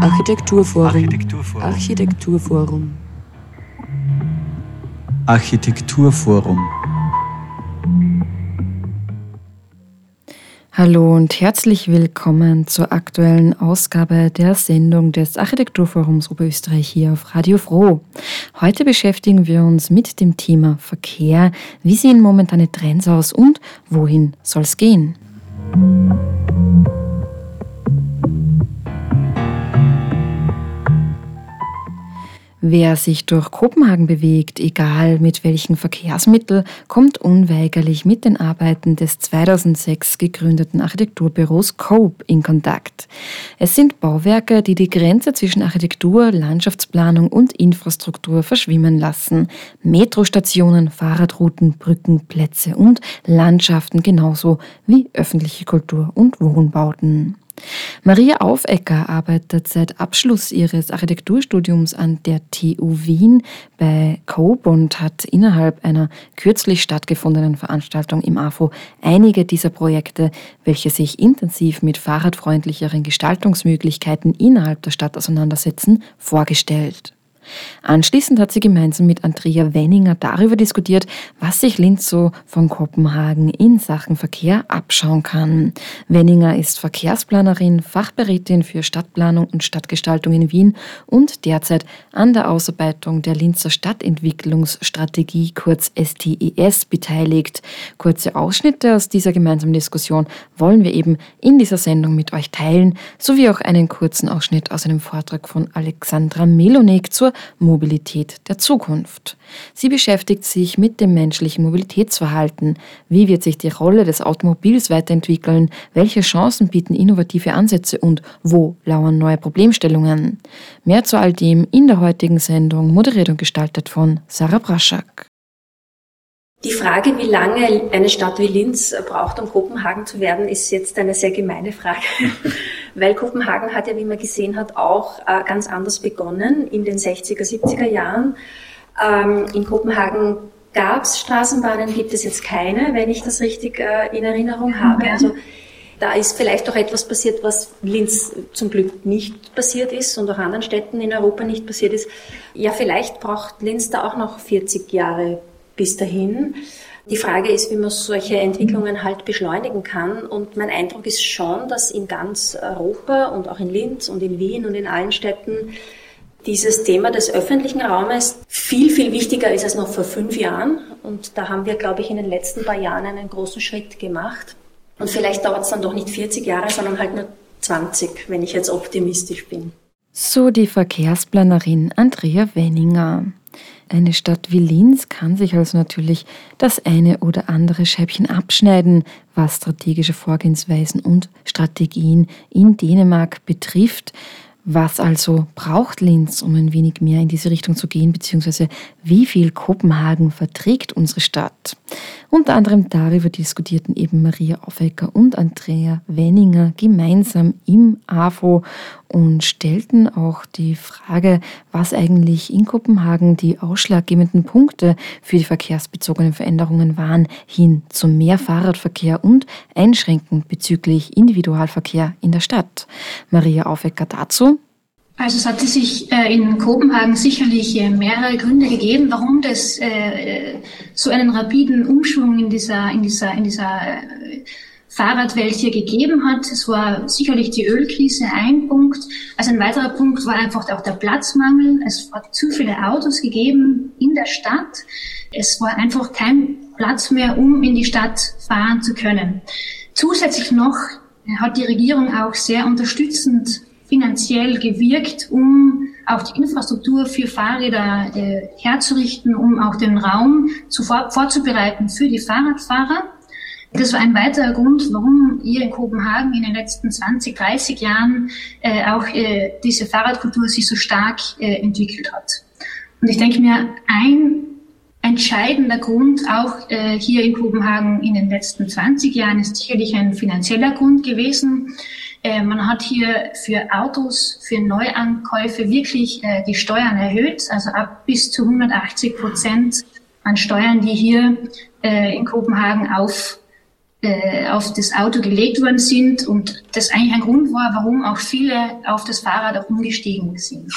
Architekturforum. Architekturforum. Architekturforum. Architekturforum. Hallo und herzlich willkommen zur aktuellen Ausgabe der Sendung des Architekturforums Oberösterreich hier auf Radio Froh. Heute beschäftigen wir uns mit dem Thema Verkehr. Wie sehen momentane Trends aus und wohin soll es gehen? Wer sich durch Kopenhagen bewegt, egal mit welchen Verkehrsmittel, kommt unweigerlich mit den Arbeiten des 2006 gegründeten Architekturbüros COPE in Kontakt. Es sind Bauwerke, die die Grenze zwischen Architektur, Landschaftsplanung und Infrastruktur verschwimmen lassen. Metrostationen, Fahrradrouten, Brücken, Plätze und Landschaften genauso wie öffentliche Kultur- und Wohnbauten. Maria Aufecker arbeitet seit Abschluss ihres Architekturstudiums an der TU Wien bei Cope und hat innerhalb einer kürzlich stattgefundenen Veranstaltung im AFO einige dieser Projekte, welche sich intensiv mit fahrradfreundlicheren Gestaltungsmöglichkeiten innerhalb der Stadt auseinandersetzen, vorgestellt. Anschließend hat sie gemeinsam mit Andrea Wenninger darüber diskutiert, was sich Linz so von Kopenhagen in Sachen Verkehr abschauen kann. Wenninger ist Verkehrsplanerin, Fachberätin für Stadtplanung und Stadtgestaltung in Wien und derzeit an der Ausarbeitung der Linzer Stadtentwicklungsstrategie kurz STES e beteiligt. Kurze Ausschnitte aus dieser gemeinsamen Diskussion wollen wir eben in dieser Sendung mit euch teilen, sowie auch einen kurzen Ausschnitt aus einem Vortrag von Alexandra Melonik zur Mobilität der Zukunft. Sie beschäftigt sich mit dem menschlichen Mobilitätsverhalten. Wie wird sich die Rolle des Automobils weiterentwickeln? Welche Chancen bieten innovative Ansätze und wo lauern neue Problemstellungen? Mehr zu all dem in der heutigen Sendung, moderiert und gestaltet von Sarah Braschak. Die Frage, wie lange eine Stadt wie Linz braucht, um Kopenhagen zu werden, ist jetzt eine sehr gemeine Frage, weil Kopenhagen hat ja, wie man gesehen hat, auch äh, ganz anders begonnen in den 60er, 70er Jahren. Ähm, in Kopenhagen gab es Straßenbahnen, gibt es jetzt keine, wenn ich das richtig äh, in Erinnerung habe. Also da ist vielleicht auch etwas passiert, was Linz zum Glück nicht passiert ist und auch anderen Städten in Europa nicht passiert ist. Ja, vielleicht braucht Linz da auch noch 40 Jahre bis dahin. Die Frage ist, wie man solche Entwicklungen halt beschleunigen kann. Und mein Eindruck ist schon, dass in ganz Europa und auch in Linz und in Wien und in allen Städten dieses Thema des öffentlichen Raumes viel, viel wichtiger ist als noch vor fünf Jahren. Und da haben wir, glaube ich, in den letzten paar Jahren einen großen Schritt gemacht. Und vielleicht dauert es dann doch nicht 40 Jahre, sondern halt nur 20, wenn ich jetzt optimistisch bin. So die Verkehrsplanerin Andrea Wenninger. Eine Stadt wie Linz kann sich also natürlich das eine oder andere Scheibchen abschneiden, was strategische Vorgehensweisen und Strategien in Dänemark betrifft. Was also braucht Linz, um ein wenig mehr in diese Richtung zu gehen, beziehungsweise wie viel Kopenhagen verträgt unsere Stadt? Unter anderem darüber diskutierten eben Maria Aufecker und Andrea Wenninger gemeinsam im AFO und stellten auch die Frage, was eigentlich in Kopenhagen die ausschlaggebenden Punkte für die verkehrsbezogenen Veränderungen waren, hin zu mehr Fahrradverkehr und Einschränken bezüglich Individualverkehr in der Stadt. Maria Aufecker dazu. Also es hatte sich äh, in Kopenhagen sicherlich äh, mehrere Gründe gegeben, warum das äh, so einen rapiden Umschwung in dieser, in dieser, in dieser Fahrradwelt hier gegeben hat. Es war sicherlich die Ölkrise ein Punkt. Also ein weiterer Punkt war einfach auch der Platzmangel. Es hat zu viele Autos gegeben in der Stadt. Es war einfach kein Platz mehr, um in die Stadt fahren zu können. Zusätzlich noch hat die Regierung auch sehr unterstützend finanziell gewirkt, um auch die Infrastruktur für Fahrräder äh, herzurichten, um auch den Raum zu, vorzubereiten für die Fahrradfahrer. Das war ein weiterer Grund, warum hier in Kopenhagen in den letzten 20, 30 Jahren äh, auch äh, diese Fahrradkultur sich so stark äh, entwickelt hat. Und ich denke mir, ein entscheidender Grund auch äh, hier in Kopenhagen in den letzten 20 Jahren ist sicherlich ein finanzieller Grund gewesen. Äh, man hat hier für Autos, für Neuankäufe wirklich äh, die Steuern erhöht, also ab bis zu 180 Prozent an Steuern, die hier äh, in Kopenhagen auf auf das Auto gelegt worden sind. Und das eigentlich ein Grund war, warum auch viele auf das Fahrrad auch umgestiegen sind.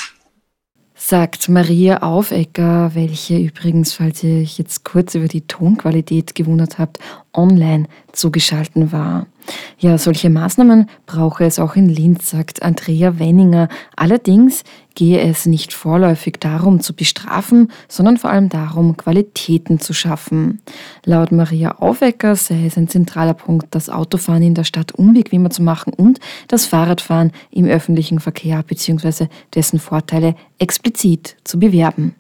Sagt Maria Aufecker, welche übrigens, falls ihr euch jetzt kurz über die Tonqualität gewundert habt, online zugeschalten war. Ja, solche Maßnahmen brauche es auch in Linz, sagt Andrea Wenninger. Allerdings gehe es nicht vorläufig darum zu bestrafen, sondern vor allem darum, Qualitäten zu schaffen. Laut Maria Aufecker sei es ein zentraler Punkt, das Autofahren in der Stadt unbequemer zu machen und das Fahrradfahren im öffentlichen Verkehr bzw. dessen Vorteile explizit zu bewerben.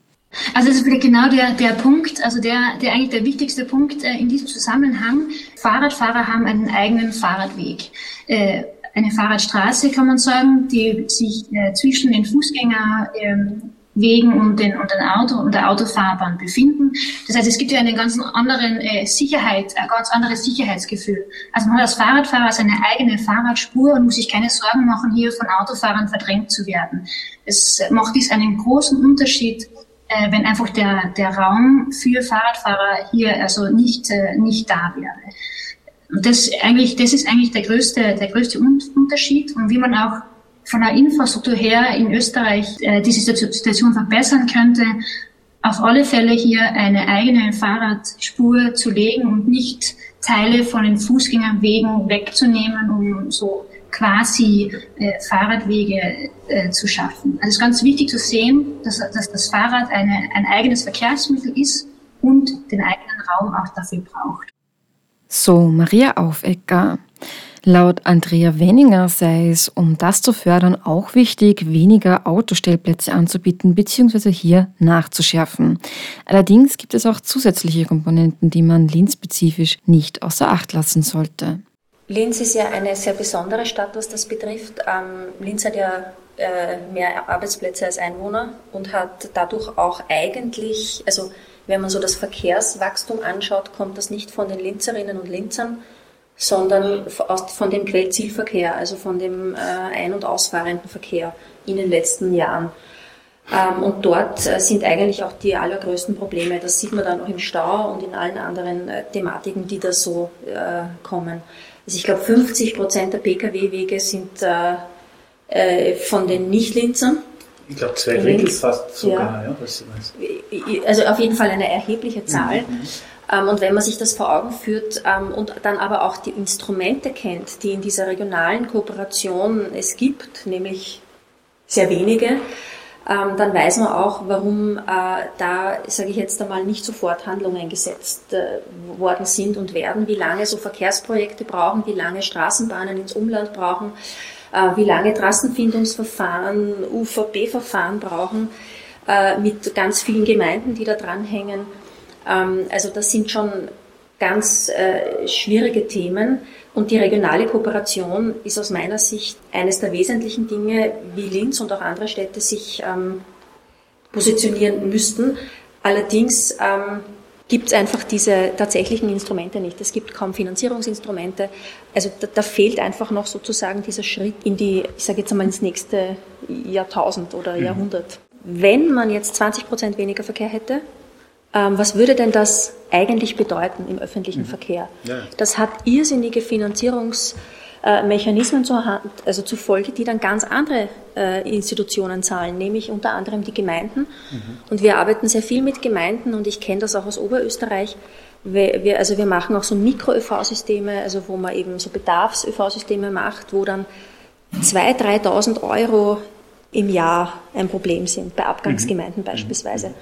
Also das ist vielleicht genau der, der Punkt, also der, der eigentlich der wichtigste Punkt äh, in diesem Zusammenhang. Fahrradfahrer haben einen eigenen Fahrradweg. Äh, eine Fahrradstraße, kann man sagen, die sich äh, zwischen den Fußgängerwegen ähm, und den, und den Auto und der Autofahrbahn befinden. Das heißt, es gibt ja einen ganz anderen Sicherheit, ein ganz anderes Sicherheitsgefühl. Also man hat als Fahrradfahrer seine eigene Fahrradspur und muss sich keine Sorgen machen, hier von Autofahrern verdrängt zu werden. Es macht dies einen großen Unterschied äh, wenn einfach der, der Raum für Fahrradfahrer hier also nicht, äh, nicht da wäre. Und das, eigentlich, das ist eigentlich der größte, der größte Unterschied und wie man auch von der Infrastruktur her in Österreich äh, diese Situation verbessern könnte, auf alle Fälle hier eine eigene Fahrradspur zu legen und nicht Teile von den Fußgängerwegen wegzunehmen, um so quasi äh, Fahrradwege äh, zu schaffen. Also es ist ganz wichtig zu sehen, dass, dass das Fahrrad eine, ein eigenes Verkehrsmittel ist und den eigenen Raum auch dafür braucht. So, Maria Aufecker. Laut Andrea Wenninger sei es, um das zu fördern, auch wichtig, weniger Autostellplätze anzubieten bzw. hier nachzuschärfen. Allerdings gibt es auch zusätzliche Komponenten, die man linzspezifisch nicht außer Acht lassen sollte. Linz ist ja eine sehr besondere Stadt, was das betrifft. Ähm, Linz hat ja äh, mehr Arbeitsplätze als Einwohner und hat dadurch auch eigentlich, also wenn man so das Verkehrswachstum anschaut, kommt das nicht von den Linzerinnen und Linzern, sondern von dem Quellzielverkehr, also von dem äh, ein- und ausfahrenden Verkehr in den letzten Jahren. Ähm, und dort äh, sind eigentlich auch die allergrößten Probleme. Das sieht man dann auch im Stau und in allen anderen Thematiken, die da so kommen. Also ich glaube, 50 Prozent der Pkw-Wege sind äh, äh, von den Nicht-Linzern. Ich glaube, zwei Drittel fast sogar. Ja. Ja, also auf jeden Fall eine erhebliche Zahl. Mhm. Ähm, und wenn man sich das vor Augen führt ähm, und dann aber auch die Instrumente kennt, die in dieser regionalen Kooperation es gibt, nämlich sehr wenige, ähm, dann weiß man auch, warum äh, da, sage ich jetzt einmal, nicht sofort Handlungen gesetzt äh, worden sind und werden, wie lange so Verkehrsprojekte brauchen, wie lange Straßenbahnen ins Umland brauchen, äh, wie lange Trassenfindungsverfahren, UVP-Verfahren brauchen, äh, mit ganz vielen Gemeinden, die da dranhängen. Ähm, also das sind schon ganz äh, schwierige Themen. Und die regionale Kooperation ist aus meiner Sicht eines der wesentlichen Dinge, wie Linz und auch andere Städte sich ähm, positionieren müssten. Allerdings ähm, gibt es einfach diese tatsächlichen Instrumente nicht. Es gibt kaum Finanzierungsinstrumente. Also da, da, fehlt einfach noch sozusagen dieser Schritt in die, ich sage jetzt einmal ins nächste Jahrtausend oder mhm. Jahrhundert. Wenn man jetzt 20 Prozent weniger Verkehr hätte, was würde denn das eigentlich bedeuten im öffentlichen mhm. Verkehr? Ja. Das hat irrsinnige Finanzierungsmechanismen zur Hand, also zur Folge, die dann ganz andere äh, Institutionen zahlen, nämlich unter anderem die Gemeinden. Mhm. Und wir arbeiten sehr viel mit Gemeinden und ich kenne das auch aus Oberösterreich. Wir, wir, also wir machen auch so Mikro-ÖV-Systeme, also wo man eben so Bedarfs-ÖV-Systeme macht, wo dann 2.000, 3.000 Euro im Jahr ein Problem sind, bei Abgangsgemeinden mhm. beispielsweise.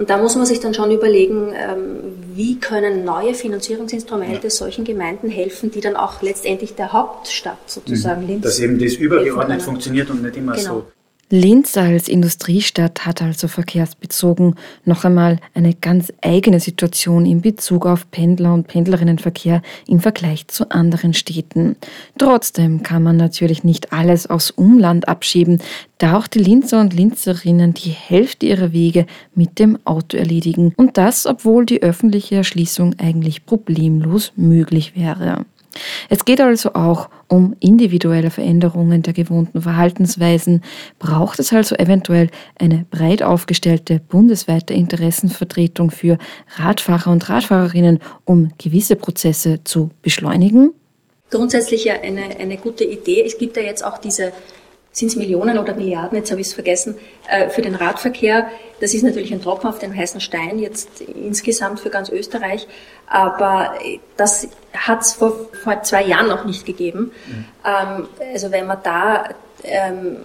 Und da muss man sich dann schon überlegen, ähm, wie können neue Finanzierungsinstrumente ja. solchen Gemeinden helfen, die dann auch letztendlich der Hauptstadt sozusagen mhm. Linz. Dass eben das übergeordnet funktioniert und nicht immer genau. so Linz als Industriestadt hat also verkehrsbezogen noch einmal eine ganz eigene Situation in Bezug auf Pendler- und Pendlerinnenverkehr im Vergleich zu anderen Städten. Trotzdem kann man natürlich nicht alles aus Umland abschieben, da auch die Linzer und Linzerinnen die Hälfte ihrer Wege mit dem Auto erledigen und das, obwohl die öffentliche Erschließung eigentlich problemlos möglich wäre. Es geht also auch um individuelle Veränderungen der gewohnten Verhaltensweisen. Braucht es also eventuell eine breit aufgestellte bundesweite Interessenvertretung für Radfahrer und Radfahrerinnen, um gewisse Prozesse zu beschleunigen? Grundsätzlich ja eine, eine gute Idee. Es gibt ja jetzt auch diese sind es Millionen oder Milliarden, jetzt habe ich es vergessen, äh, für den Radverkehr. Das ist natürlich ein Tropfen auf den heißen Stein, jetzt insgesamt für ganz Österreich. Aber das hat es vor, vor zwei Jahren noch nicht gegeben. Mhm. Ähm, also wenn man da ähm,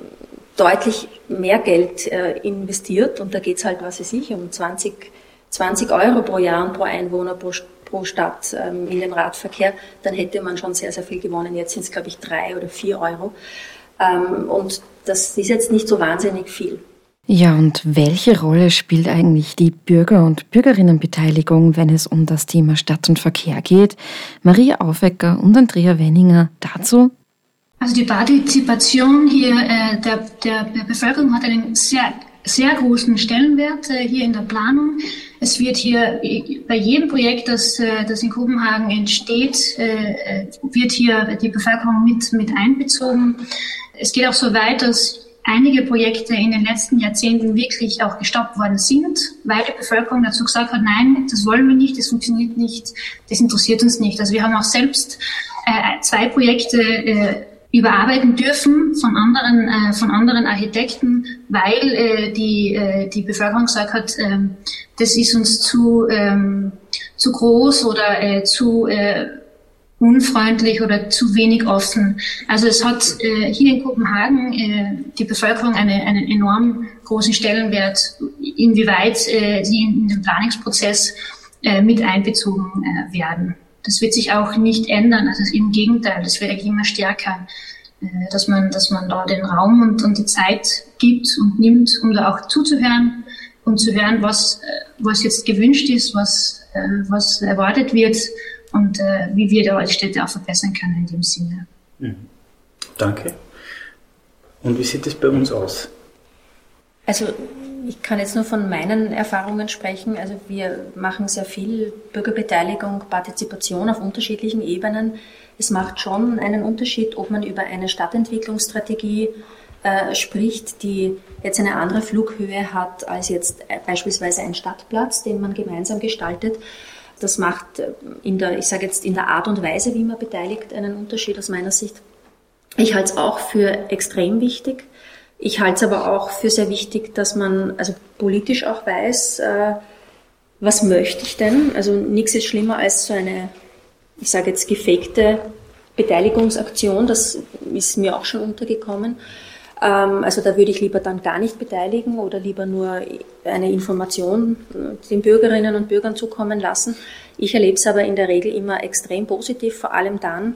deutlich mehr Geld äh, investiert, und da geht es halt, was weiß ich, um 20, 20 Euro pro Jahr und pro Einwohner pro, pro Stadt ähm, in den Radverkehr, dann hätte man schon sehr, sehr viel gewonnen. Jetzt sind es, glaube ich, drei oder vier Euro. Ähm, und das ist jetzt nicht so wahnsinnig viel. Ja, und welche Rolle spielt eigentlich die Bürger- und Bürgerinnenbeteiligung, wenn es um das Thema Stadt und Verkehr geht? Maria Aufecker und Andrea Wenninger dazu. Also die Partizipation hier äh, der, der, der Bevölkerung hat einen sehr, sehr großen Stellenwert äh, hier in der Planung. Es wird hier bei jedem Projekt, das, äh, das in Kopenhagen entsteht, äh, äh, wird hier die Bevölkerung mit, mit einbezogen. Es geht auch so weit, dass einige Projekte in den letzten Jahrzehnten wirklich auch gestoppt worden sind, weil die Bevölkerung dazu gesagt hat, nein, das wollen wir nicht, das funktioniert nicht, das interessiert uns nicht. Also wir haben auch selbst äh, zwei Projekte äh, überarbeiten dürfen von anderen, äh, von anderen Architekten, weil äh, die, äh, die Bevölkerung gesagt hat, äh, das ist uns zu, ähm, zu groß oder äh, zu unfreundlich oder zu wenig offen. Also es hat äh, hier in Kopenhagen äh, die Bevölkerung eine, einen enorm großen Stellenwert, inwieweit äh, sie in, in den Planungsprozess äh, mit einbezogen äh, werden. Das wird sich auch nicht ändern. Also im Gegenteil, das wird eigentlich immer stärker, äh, dass man, dass man da den Raum und, und die Zeit gibt und nimmt, um da auch zuzuhören und zu hören, was, äh, was jetzt gewünscht ist, was, äh, was erwartet wird und äh, wie wir da als Städte auch verbessern können in dem Sinne. Mhm. Danke. Und wie sieht es bei uns aus? Also ich kann jetzt nur von meinen Erfahrungen sprechen. Also wir machen sehr viel Bürgerbeteiligung, Partizipation auf unterschiedlichen Ebenen. Es macht schon einen Unterschied, ob man über eine Stadtentwicklungsstrategie äh, spricht, die jetzt eine andere Flughöhe hat als jetzt beispielsweise ein Stadtplatz, den man gemeinsam gestaltet. Das macht äh, in der, ich sage jetzt in der Art und Weise, wie man beteiligt, einen Unterschied aus meiner Sicht. Ich halte es auch für extrem wichtig. Ich halte es aber auch für sehr wichtig, dass man also politisch auch weiß, äh, was möchte ich denn? Also nichts ist schlimmer als so eine, ich sage jetzt gefakte Beteiligungsaktion. Das ist mir auch schon untergekommen. Ähm, also da würde ich lieber dann gar nicht beteiligen oder lieber nur eine Information äh, den Bürgerinnen und Bürgern zukommen lassen. Ich erlebe es aber in der Regel immer extrem positiv, vor allem dann,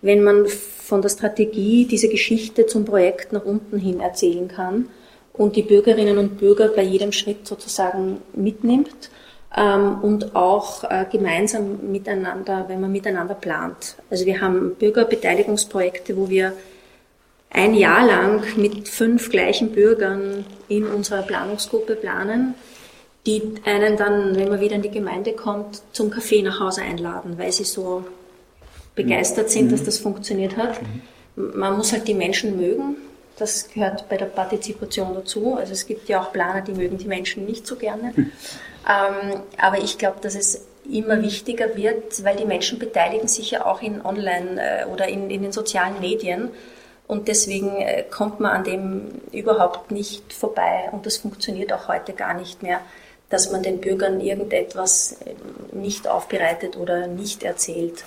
wenn man von der Strategie diese Geschichte zum Projekt nach unten hin erzählen kann und die Bürgerinnen und Bürger bei jedem Schritt sozusagen mitnimmt ähm, und auch äh, gemeinsam miteinander, wenn man miteinander plant. Also wir haben Bürgerbeteiligungsprojekte, wo wir ein Jahr lang mit fünf gleichen Bürgern in unserer Planungsgruppe planen, die einen dann, wenn man wieder in die Gemeinde kommt, zum Kaffee nach Hause einladen, weil sie so begeistert sind, dass mhm. das funktioniert hat. Mhm. Man muss halt die Menschen mögen. Das gehört bei der Partizipation dazu. Also es gibt ja auch Planer, die mögen die Menschen nicht so gerne. Mhm. Ähm, aber ich glaube, dass es immer wichtiger wird, weil die Menschen beteiligen sich ja auch in Online äh, oder in, in den sozialen Medien. Und deswegen äh, kommt man an dem überhaupt nicht vorbei. Und das funktioniert auch heute gar nicht mehr, dass man den Bürgern irgendetwas äh, nicht aufbereitet oder nicht erzählt.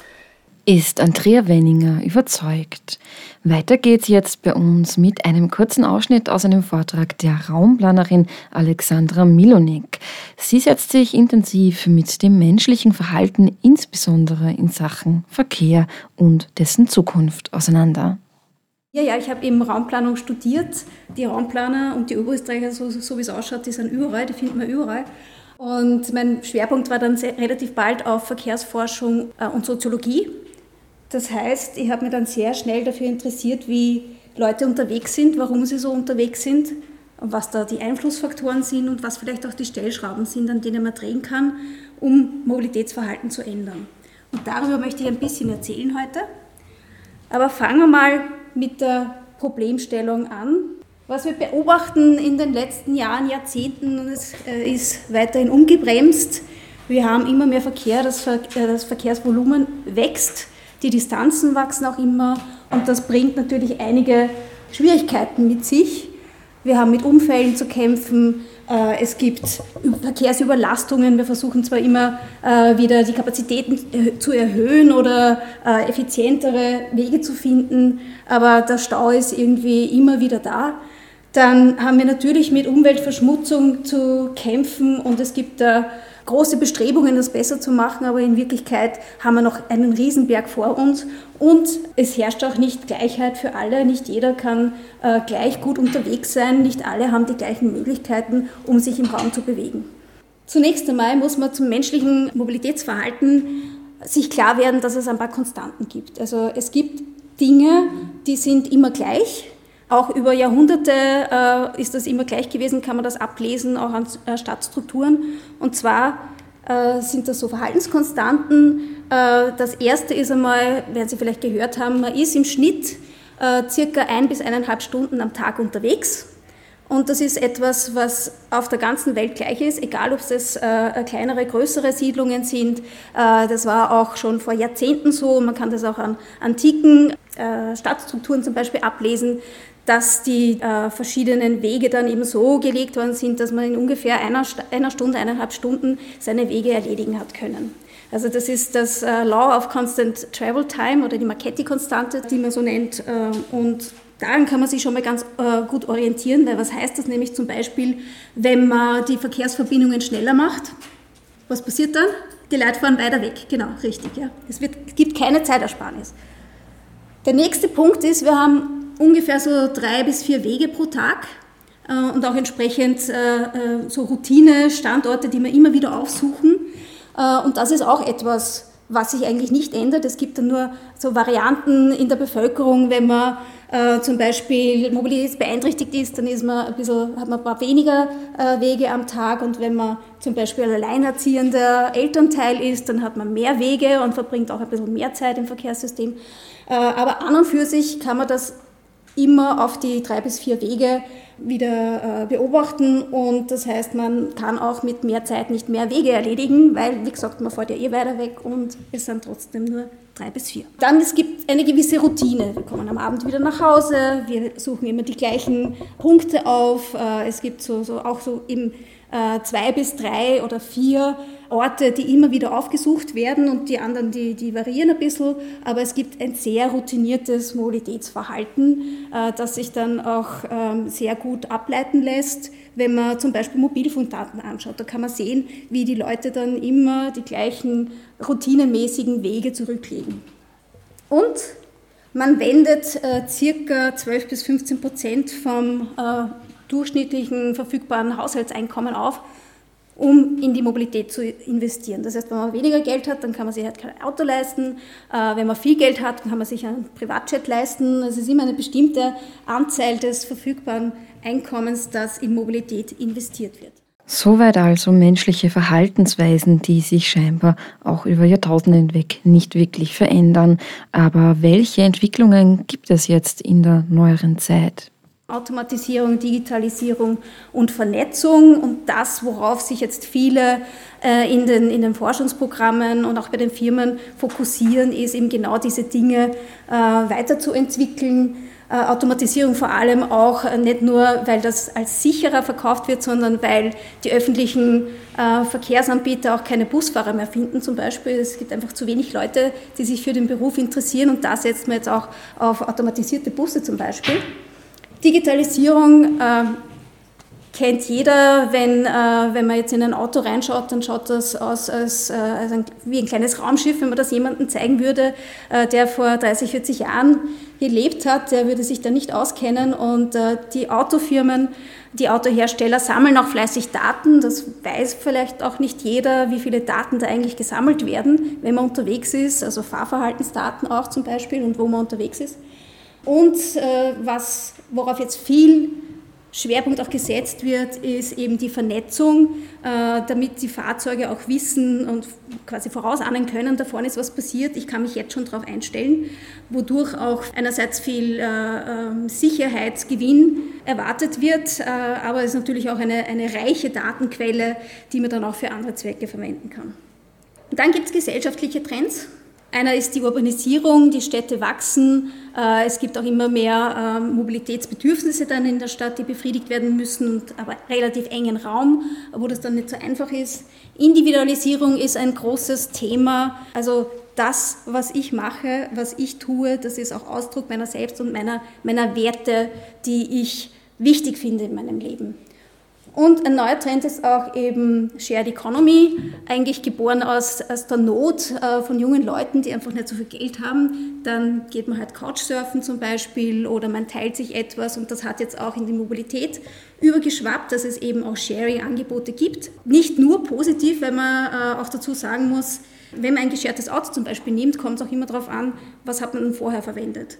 Ist Andrea Wenninger überzeugt? Weiter geht's jetzt bei uns mit einem kurzen Ausschnitt aus einem Vortrag der Raumplanerin Alexandra Milonek. Sie setzt sich intensiv mit dem menschlichen Verhalten, insbesondere in Sachen Verkehr und dessen Zukunft auseinander. Ja, ja, ich habe eben Raumplanung studiert. Die Raumplaner und die Oberösterreicher, so, so wie es ausschaut, die sind überall, die finden wir überall. Und mein Schwerpunkt war dann sehr, relativ bald auf Verkehrsforschung äh, und Soziologie. Das heißt, ich habe mich dann sehr schnell dafür interessiert, wie Leute unterwegs sind, warum sie so unterwegs sind, was da die Einflussfaktoren sind und was vielleicht auch die Stellschrauben sind, an denen man drehen kann, um Mobilitätsverhalten zu ändern. Und darüber möchte ich ein bisschen erzählen heute. Aber fangen wir mal mit der Problemstellung an. Was wir beobachten in den letzten Jahren, Jahrzehnten, äh, ist weiterhin ungebremst, wir haben immer mehr Verkehr, äh, das Verkehrsvolumen wächst, die Distanzen wachsen auch immer und das bringt natürlich einige Schwierigkeiten mit sich. Wir haben mit Unfällen zu kämpfen, es gibt Verkehrsüberlastungen. Wir versuchen zwar immer äh, wieder die Kapazitäten äh, zu erhöhen oder effizientere Wege zu finden, aber der Stau ist irgendwie immer wieder da. Dann haben wir natürlich mit Umweltverschmutzung zu kämpfen und es gibt da große Bestrebungen, das besser zu machen, aber in Wirklichkeit haben wir noch einen Riesenberg vor uns und es herrscht auch nicht Gleichheit für alle. Nicht jeder kann äh, gleich gut unterwegs sein, nicht alle haben die gleichen Möglichkeiten, um sich im Raum zu bewegen. Zunächst einmal muss man zum menschlichen Mobilitätsverhalten sich klar werden, dass es ein paar Konstanten gibt. Also es gibt Dinge, die sind immer gleich. Auch über Jahrhunderte äh, ist das immer gleich gewesen, kann man das ablesen, auch an äh, Stadtstrukturen. Und zwar äh, sind das so Verhaltenskonstanten. Äh, das erste ist einmal, werden Sie vielleicht gehört haben, man ist im Schnitt äh, circa ein bis eineinhalb Stunden am Tag unterwegs. Und das ist etwas, was auf der ganzen Welt gleich ist, egal ob es äh, kleinere, größere Siedlungen sind. Äh, das war auch schon vor Jahrzehnten so. Man kann das auch an antiken äh, Stadtstrukturen zum Beispiel ablesen, dass die äh, verschiedenen Wege dann eben so gelegt worden sind, dass man in ungefähr einer, einer Stunde, eineinhalb Stunden seine Wege erledigen hat können. Also das ist das äh, Law of Constant Travel Time oder die Marchetti-Konstante, die man so nennt. Äh, und daran kann man sich schon mal ganz äh, gut orientieren, weil was heißt das nämlich zum Beispiel, wenn man die Verkehrsverbindungen schneller macht? Was passiert dann? Die Leute fahren weiter weg, genau, richtig. Ja. Es wird, gibt keine Zeitersparnis. Der nächste Punkt ist, wir haben ungefähr so drei bis vier Wege pro Tag äh, und auch entsprechend äh, äh, so Routine-Standorte, die wir immer wieder aufsuchen. Und das ist auch etwas, was sich eigentlich nicht ändert. Es gibt dann nur so Varianten in der Bevölkerung, wenn man äh, zum Beispiel mobilitätsbeeinträchtigt ist, dann ist man ein bisschen, hat man ein paar weniger äh, Wege am Tag und wenn man zum Beispiel ein alleinerziehender Elternteil ist, dann hat man mehr Wege und verbringt auch ein bisschen mehr Zeit im Verkehrssystem. Äh, aber an und für sich kann man das immer auf die drei bis vier Wege wieder äh, beobachten und das heißt, man kann auch mit mehr Zeit nicht mehr Wege erledigen, weil, wie gesagt, man fährt ja eh weiter weg und es sind trotzdem nur drei bis vier. Dann es gibt eine gewisse Routine. Wir kommen am Abend wieder nach Hause, wir suchen immer die gleichen Punkte auf. Äh, es gibt so, so auch so eben äh, zwei bis drei oder vier Orte, die immer wieder aufgesucht werden und die anderen, die, die variieren ein bisschen, aber es gibt ein sehr routiniertes Mobilitätsverhalten, äh, das sich dann auch ähm, sehr gut ableiten lässt, wenn man zum Beispiel Mobilfunkdaten anschaut. Da kann man sehen, wie die Leute dann immer die gleichen routinemäßigen Wege zurücklegen. Und man wendet äh, circa 12 bis 15 Prozent vom äh, durchschnittlichen verfügbaren Haushaltseinkommen auf, um in die Mobilität zu investieren. Das heißt, wenn man weniger Geld hat, dann kann man sich halt kein Auto leisten. Äh, wenn man viel Geld hat, dann kann man sich einen Privatjet leisten. Es ist immer eine bestimmte Anzahl des verfügbaren Einkommens, das in Mobilität investiert wird. Soweit also menschliche Verhaltensweisen, die sich scheinbar auch über Jahrtausende hinweg nicht wirklich verändern. Aber welche Entwicklungen gibt es jetzt in der neueren Zeit? Automatisierung, Digitalisierung und Vernetzung und das, worauf sich jetzt viele äh, in, den, in den Forschungsprogrammen und auch bei den Firmen fokussieren, ist eben genau diese Dinge äh, weiterzuentwickeln. Äh, Automatisierung vor allem auch nicht nur, weil das als sicherer verkauft wird, sondern weil die öffentlichen Verkehrsanbieter auch keine Busfahrer mehr finden zum Beispiel. Es gibt einfach zu wenig Leute, die sich für den Beruf interessieren und da setzt man jetzt auch auf automatisierte Busse zum Beispiel. Digitalisierung äh, kennt jeder, wenn, äh, wenn man jetzt in ein Auto reinschaut, dann schaut das aus als, äh, als ein, wie ein kleines Raumschiff. Wenn man das jemandem zeigen würde, äh, der vor 30, 40 Jahren gelebt hat, der würde sich da nicht auskennen. Und äh, die Autofirmen, die Autohersteller sammeln auch fleißig Daten. Das weiß vielleicht auch nicht jeder, wie viele Daten da eigentlich gesammelt werden, wenn man unterwegs ist, also Fahrverhaltensdaten auch zum Beispiel und wo man unterwegs ist. Und äh, was, worauf jetzt viel Schwerpunkt auch gesetzt wird, ist eben die Vernetzung, äh, damit die Fahrzeuge auch wissen und quasi vorausahnen können, da vorne ist was passiert, ich kann mich jetzt schon darauf einstellen, wodurch auch einerseits viel äh, ähm, Sicherheitsgewinn erwartet wird, äh, aber es ist natürlich auch eine, eine reiche Datenquelle, die man dann auch für andere Zwecke verwenden kann. dann gibt es gesellschaftliche Trends, einer ist die Urbanisierung, die Städte wachsen, äh, es gibt auch immer mehr ähm, Mobilitätsbedürfnisse dann in der Stadt, die befriedigt werden müssen, aber relativ engen Raum, wo das dann nicht so einfach ist. Individualisierung ist ein großes Thema. Also das, was ich mache, was ich tue, das ist auch Ausdruck meiner selbst und meiner, meiner Werte, die ich wichtig finde in meinem Leben. Und ein neuer Trend ist auch eben Shared Economy, eigentlich geboren aus, aus der Not äh, von jungen Leuten, die einfach nicht so viel Geld haben. Dann geht man halt Couchsurfen zum Beispiel oder man teilt sich etwas und das hat jetzt auch in die Mobilität übergeschwappt, dass es eben auch Sharing-Angebote gibt. Nicht nur positiv, weil man äh, auch dazu sagen muss, wenn man ein geschertes Auto zum Beispiel nimmt, kommt es auch immer darauf an, was hat man vorher verwendet.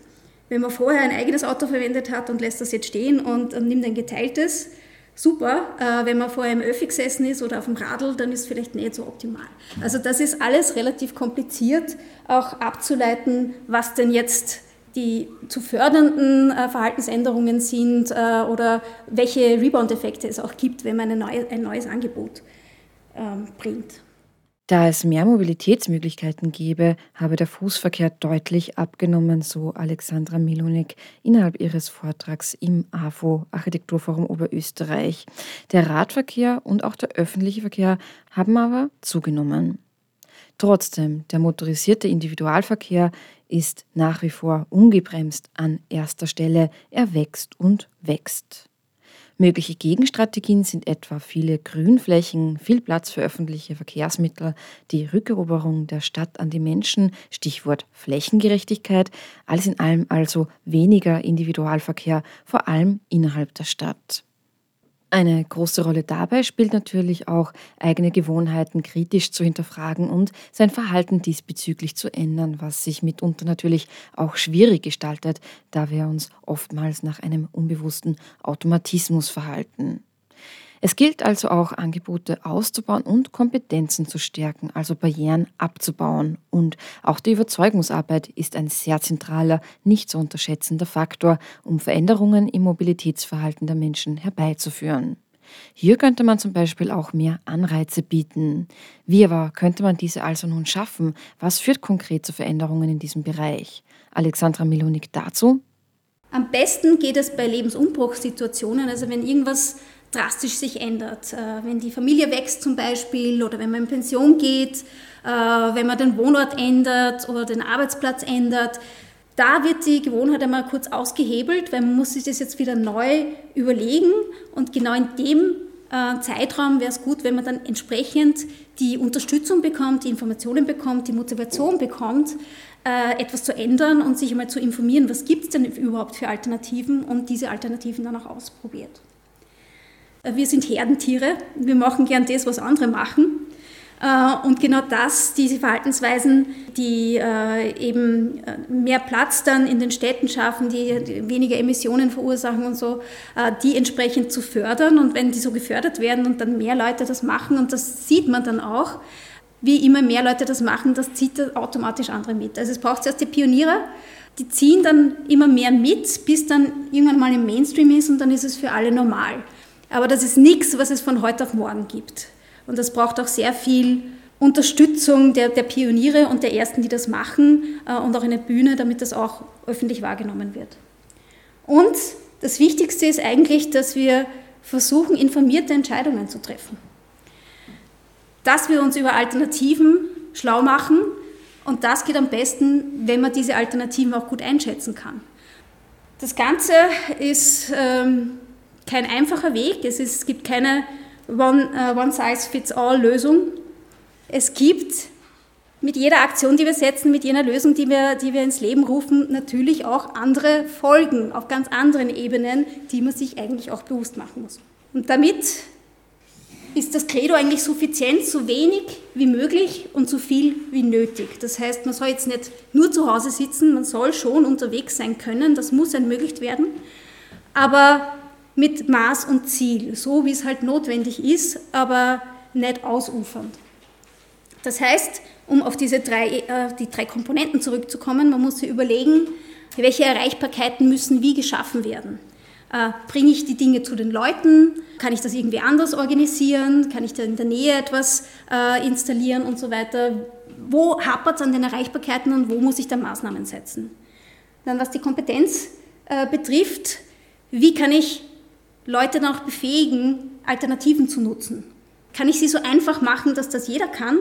Wenn man vorher ein eigenes Auto verwendet hat und lässt das jetzt stehen und, und nimmt ein geteiltes, super. Äh, wenn man vorher im Öffi gesessen ist oder auf dem Radl, dann ist es vielleicht nicht so optimal. Also das ist alles relativ kompliziert, auch abzuleiten, was denn jetzt die zu fördernden äh, Verhaltensänderungen sind äh, oder welche Rebound-Effekte es auch gibt, wenn man neue, ein neues Angebot ähm, bringt. Da es mehr Mobilitätsmöglichkeiten gäbe, habe der Fußverkehr deutlich abgenommen, so Alexandra Milonik innerhalb ihres Vortrags im AFO Architekturforum Oberösterreich. Der Radverkehr und auch der öffentliche Verkehr haben aber zugenommen. Trotzdem, der motorisierte Individualverkehr ist nach wie vor ungebremst an erster Stelle. Er wächst und wächst. Mögliche Gegenstrategien sind etwa viele Grünflächen, viel Platz für öffentliche Verkehrsmittel, die Rückeroberung der Stadt an die Menschen, Stichwort Flächengerechtigkeit, alles in allem also weniger Individualverkehr, vor allem innerhalb der Stadt. Eine große Rolle dabei spielt natürlich auch, eigene Gewohnheiten kritisch zu hinterfragen und sein Verhalten diesbezüglich zu ändern, was sich mitunter natürlich auch schwierig gestaltet, da wir uns oftmals nach einem unbewussten Automatismus verhalten. Es gilt also auch, Angebote auszubauen und Kompetenzen zu stärken, also Barrieren abzubauen. Und auch die Überzeugungsarbeit ist ein sehr zentraler, nicht zu unterschätzender Faktor, um Veränderungen im Mobilitätsverhalten der Menschen herbeizuführen. Hier könnte man zum Beispiel auch mehr Anreize bieten. Wie aber könnte man diese also nun schaffen? Was führt konkret zu Veränderungen in diesem Bereich? Alexandra Milonik dazu. Am besten geht es bei Lebensumbruchssituationen, also wenn irgendwas drastisch sich ändert. Äh, wenn die Familie wächst zum Beispiel oder wenn man in Pension geht, äh, wenn man den Wohnort ändert oder den Arbeitsplatz ändert, da wird die Gewohnheit einmal kurz ausgehebelt, weil man muss sich das jetzt wieder neu überlegen und genau in dem äh, Zeitraum wäre es gut, wenn man dann entsprechend die Unterstützung bekommt, die Informationen bekommt, die Motivation bekommt, etwas zu ändern und sich einmal zu informieren, was gibt es denn überhaupt für Alternativen und diese Alternativen dann auch ausprobiert. Wir sind Herdentiere, wir machen gern das, was andere machen. Äh, und genau das, diese Verhaltensweisen, die äh, eben äh, mehr Platz dann in den Städten schaffen, die weniger Emissionen verursachen und so, die entsprechend zu fördern. Und wenn die so gefördert werden und dann mehr Leute das machen, und das sieht man dann auch, wie immer mehr Leute das machen, das zieht automatisch andere mit. Also es braucht zuerst die Pioniere, die ziehen dann immer mehr mit, bis dann irgendwann mal im Mainstream ist und dann ist es für alle normal. Aber das ist nichts, was es von heute auf morgen gibt. Und das braucht auch sehr viel Unterstützung der, der Pioniere und der Ersten, die das machen äh, und auch eine Bühne, damit das auch öffentlich wahrgenommen wird. Und das Wichtigste ist eigentlich, dass wir versuchen, informierte Entscheidungen zu treffen. Dass wir uns über Alternativen schlau machen und das geht am besten, wenn man diese Alternativen auch gut einschätzen kann. Das Ganze ist ähm, kein einfacher Weg. Es, ist, es gibt keine One-Size-Fits-All-Lösung. One es gibt mit jeder Aktion, die wir setzen, mit jener Lösung, die wir, die wir ins Leben rufen, natürlich auch andere Folgen auf ganz anderen Ebenen, die man sich eigentlich auch bewusst machen muss. Und damit ist das Credo eigentlich suffizient, so wenig wie möglich und so viel wie nötig. Das heißt, man soll jetzt nicht nur zu Hause sitzen, man soll schon unterwegs sein können, das muss ermöglicht werden. Aber mit Maß und Ziel, so wie es halt notwendig ist, aber nicht ausufernd. Das heißt, um auf diese drei, äh, die drei Komponenten zurückzukommen, man muss sich überlegen, welche Erreichbarkeiten müssen wie geschaffen werden. Äh, bringe ich die Dinge zu den Leuten? Kann ich das irgendwie anders organisieren? Kann ich da in der Nähe etwas äh, installieren und so weiter? Wo hapert es an den Erreichbarkeiten und wo muss ich dann Maßnahmen setzen? Dann was die Kompetenz äh, betrifft, wie kann ich Leute dann auch befähigen, Alternativen zu nutzen? Kann ich sie so einfach machen, dass das jeder kann?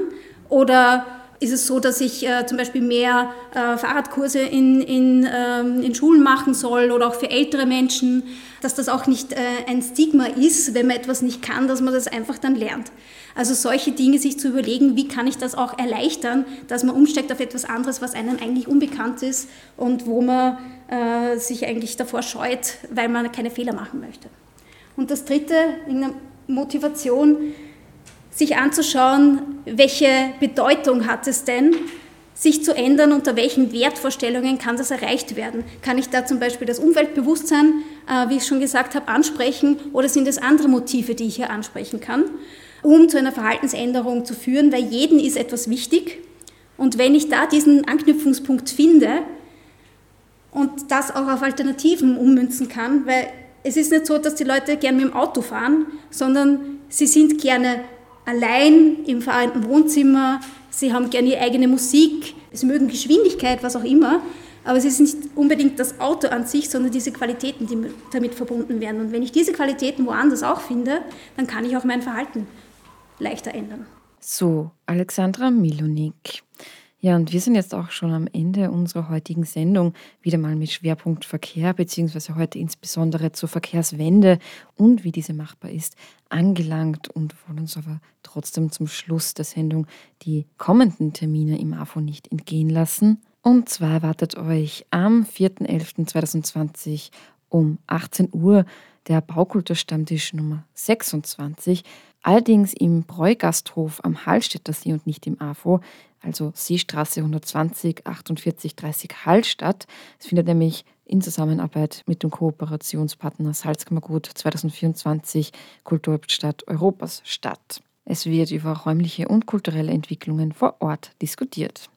Oder ist es so, dass ich äh, zum Beispiel mehr äh, Fahrradkurse in, in, ähm, in Schulen machen soll oder auch für ältere Menschen, dass das auch nicht äh, ein Stigma ist, wenn man etwas nicht kann, dass man das einfach dann lernt. Also solche Dinge sich zu überlegen, wie kann ich das auch erleichtern, dass man umsteigt auf etwas anderes, was einem eigentlich unbekannt ist und wo man äh, sich eigentlich davor scheut, weil man keine Fehler machen möchte. Und das Dritte, in der Motivation, sich anzuschauen, welche Bedeutung hat es denn, sich zu ändern, unter welchen Wertvorstellungen kann das erreicht werden. Kann ich da zum Beispiel das Umweltbewusstsein, äh, wie ich schon gesagt habe, ansprechen oder sind es andere Motive, die ich hier ansprechen kann, um zu einer Verhaltensänderung zu führen, weil jeden ist etwas wichtig. Und wenn ich da diesen Anknüpfungspunkt finde und das auch auf Alternativen ummünzen kann, weil es ist nicht so, dass die Leute gerne mit dem Auto fahren, sondern sie sind gerne allein im vereinten Wohnzimmer, sie haben gerne ihre eigene Musik, sie mögen Geschwindigkeit, was auch immer, aber es ist nicht unbedingt das Auto an sich, sondern diese Qualitäten, die damit verbunden werden. Und wenn ich diese Qualitäten woanders auch finde, dann kann ich auch mein Verhalten leichter ändern. So, Alexandra Milonik. Ja, und wir sind jetzt auch schon am Ende unserer heutigen Sendung, wieder mal mit Schwerpunkt Verkehr, beziehungsweise heute insbesondere zur Verkehrswende und wie diese machbar ist, angelangt und wollen uns aber trotzdem zum Schluss der Sendung die kommenden Termine im AFO nicht entgehen lassen. Und zwar erwartet euch am 4.11.2020 um 18 Uhr der Baukulturstammtisch Nummer 26, allerdings im Bräugasthof am Hallstätter See und nicht im AFO also Seestraße 120 48 30 Hallstatt. Es findet nämlich in Zusammenarbeit mit dem Kooperationspartner Salzkammergut 2024 Kulturhauptstadt Europas statt. Es wird über räumliche und kulturelle Entwicklungen vor Ort diskutiert.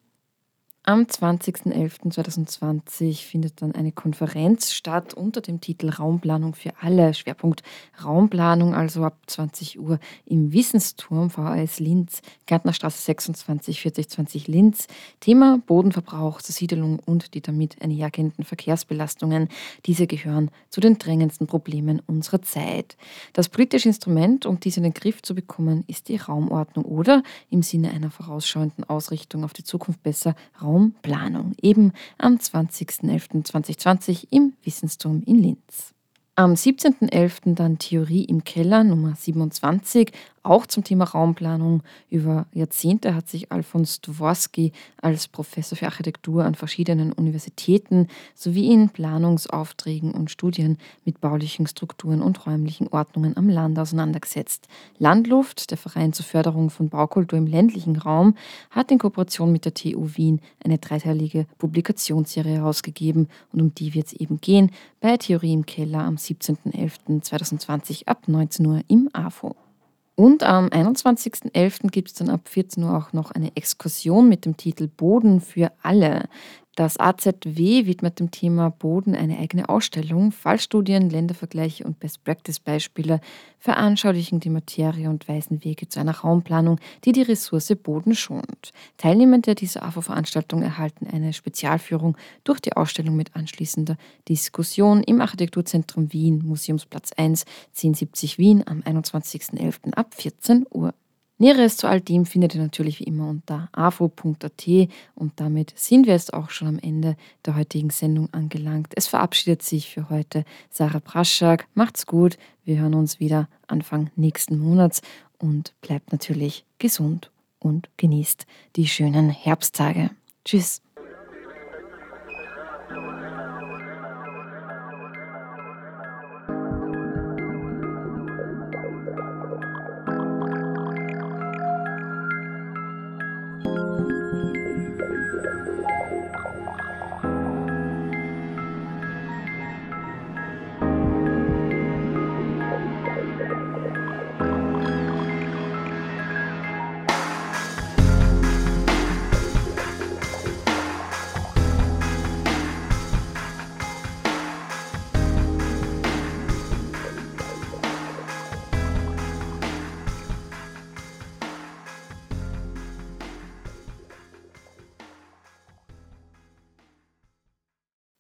Am 20.11.2020 findet dann eine Konferenz statt unter dem Titel Raumplanung für alle. Schwerpunkt Raumplanung, also ab 20 Uhr im Wissensturm VHS Linz, Gärtnerstraße 26 4020 Linz. Thema Bodenverbrauch, Zersiedelung und die damit einhergehenden Verkehrsbelastungen. Diese gehören zu den drängendsten Problemen unserer Zeit. Das politische Instrument, um dies in den Griff zu bekommen, ist die Raumordnung oder im Sinne einer vorausschauenden Ausrichtung auf die Zukunft besser Raum Raumplanung, eben am 20.11.2020 im Wissensturm in Linz. Am 17.11. dann Theorie im Keller Nummer 27, auch zum Thema Raumplanung. Über Jahrzehnte hat sich Alfons Dworski als Professor für Architektur an verschiedenen Universitäten sowie in Planungsaufträgen und Studien mit baulichen Strukturen und räumlichen Ordnungen am Land auseinandergesetzt. Landluft, der Verein zur Förderung von Baukultur im ländlichen Raum, hat in Kooperation mit der TU Wien eine dreiteilige Publikationsserie herausgegeben und um die wird es eben gehen bei Theorie im Keller am 17.11.2020 ab 19 Uhr im AFO. Und am 21.11. gibt es dann ab 14 Uhr auch noch eine Exkursion mit dem Titel Boden für alle. Das AZW widmet dem Thema Boden eine eigene Ausstellung. Fallstudien, Ländervergleiche und Best-Practice-Beispiele veranschaulichen die Materie und weisen Wege zu einer Raumplanung, die die Ressource Boden schont. Teilnehmende dieser AFO-Veranstaltung erhalten eine Spezialführung durch die Ausstellung mit anschließender Diskussion im Architekturzentrum Wien, Museumsplatz 1, 1070 Wien am 21.11. ab 14 Uhr. Näheres zu all dem findet ihr natürlich wie immer unter afo.at und damit sind wir jetzt auch schon am Ende der heutigen Sendung angelangt. Es verabschiedet sich für heute Sarah Praschak. Macht's gut, wir hören uns wieder Anfang nächsten Monats und bleibt natürlich gesund und genießt die schönen Herbsttage. Tschüss.